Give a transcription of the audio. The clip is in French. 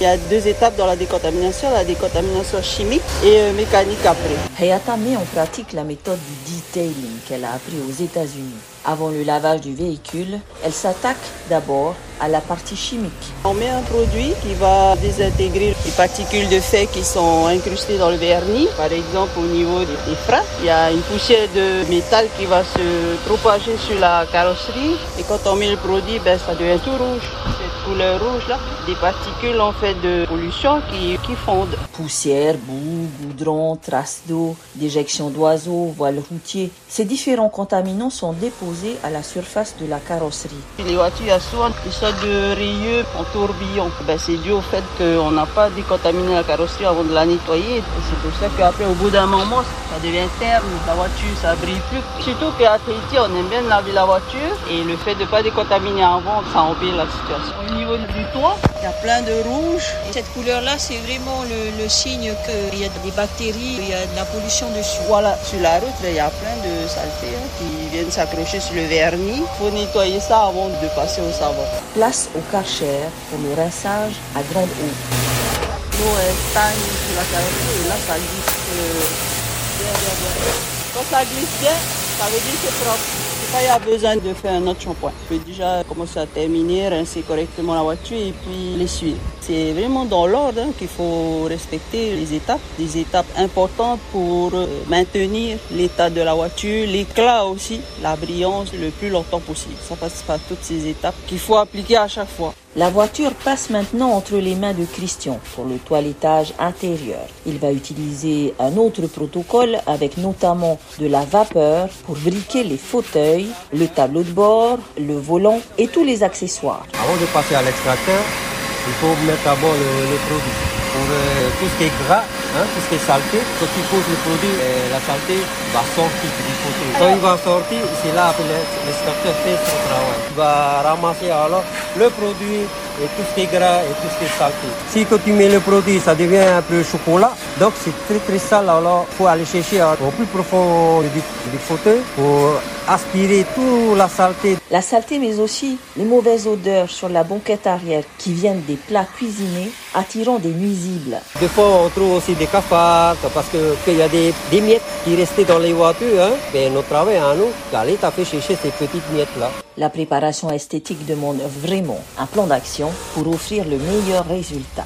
Il y a deux étapes dans la décontamination, la décontamination chimique et euh, mécanique après. Hayata met en pratique la méthode du detailing qu'elle a appris aux États-Unis. Avant le lavage du véhicule, elle s'attaque d'abord à la partie chimique. On met un produit qui va désintégrer les particules de fait qui sont incrustées dans le vernis. Par exemple, au niveau des freins, il y a une poussière de métal qui va se propager sur la carrosserie. Et quand on met le produit, ben, ça devient tout rouge. Couleur rouge là, des particules en fait de pollution qui, qui fondent. Poussière, boue, goudron, traces d'eau, déjection d'oiseaux, voiles routiers. Ces différents contaminants sont déposés à la surface de la carrosserie. Les voitures, il y a souvent des sortes de rayures en tourbillon. Ben, c'est dû au fait qu'on n'a pas décontaminé la carrosserie avant de la nettoyer. Et c'est pour ça qu'après, au bout d'un moment, ça devient terne, la voiture, ça brille plus. Surtout qu'à Tahiti, on aime bien laver la voiture et le fait de ne pas décontaminer avant, ça empire la situation. Au niveau du toit, il y a plein de rouge. Cette couleur-là, c'est vraiment le, le signe qu'il y a des bactéries, il y a de la pollution dessus. Voilà, sur la route, il y a plein de saletés hein, qui viennent s'accrocher sur le vernis. Il faut nettoyer ça avant de passer au savon. Place au karcher pour le rinçage à grande eau. L'eau elle stagne sur la carrosserie et là, ça glisse euh, bien, bien, bien. Quand ça glisse bien, ça veut dire que c'est propre. Quand il y a besoin de faire un autre shampoing, je peux déjà commencer à terminer, rincer correctement la voiture et puis l'essuyer. C'est vraiment dans l'ordre hein, qu'il faut respecter les étapes, des étapes importantes pour euh, maintenir l'état de la voiture, l'éclat aussi, la brillance le plus longtemps possible. Ça passe par toutes ces étapes qu'il faut appliquer à chaque fois. La voiture passe maintenant entre les mains de Christian pour le toilettage intérieur. Il va utiliser un autre protocole avec notamment de la vapeur briquer les fauteuils, le tableau de bord, le volant et tous les accessoires. Avant de passer à l'extracteur, il faut mettre d'abord le, le produit. Pour euh, tout ce qui est gras, hein, tout ce qui est saleté, quand tu poses le produit, euh, la saleté va sortir du fauteuil. Quand il va sortir, c'est là que l'extracteur fait son travail. Il va ramasser alors le produit et tout ce qui est gras et tout ce qui est saleté. Si quand tu mets le produit, ça devient un peu chocolat, donc c'est très très sale, alors il faut aller chercher au plus profond du, du fauteuil pour aspirer toute la saleté. La saleté mais aussi les mauvaises odeurs sur la banquette arrière qui viennent des plats cuisinés attirant des nuisibles. Des fois, on trouve aussi des cafards parce que qu'il y a des, des miettes qui restaient dans les voitures. Hein. Ben, notre travail à nous, d'aller taper chercher ces petites miettes-là. La préparation esthétique demande vraiment un plan d'action pour offrir le meilleur résultat.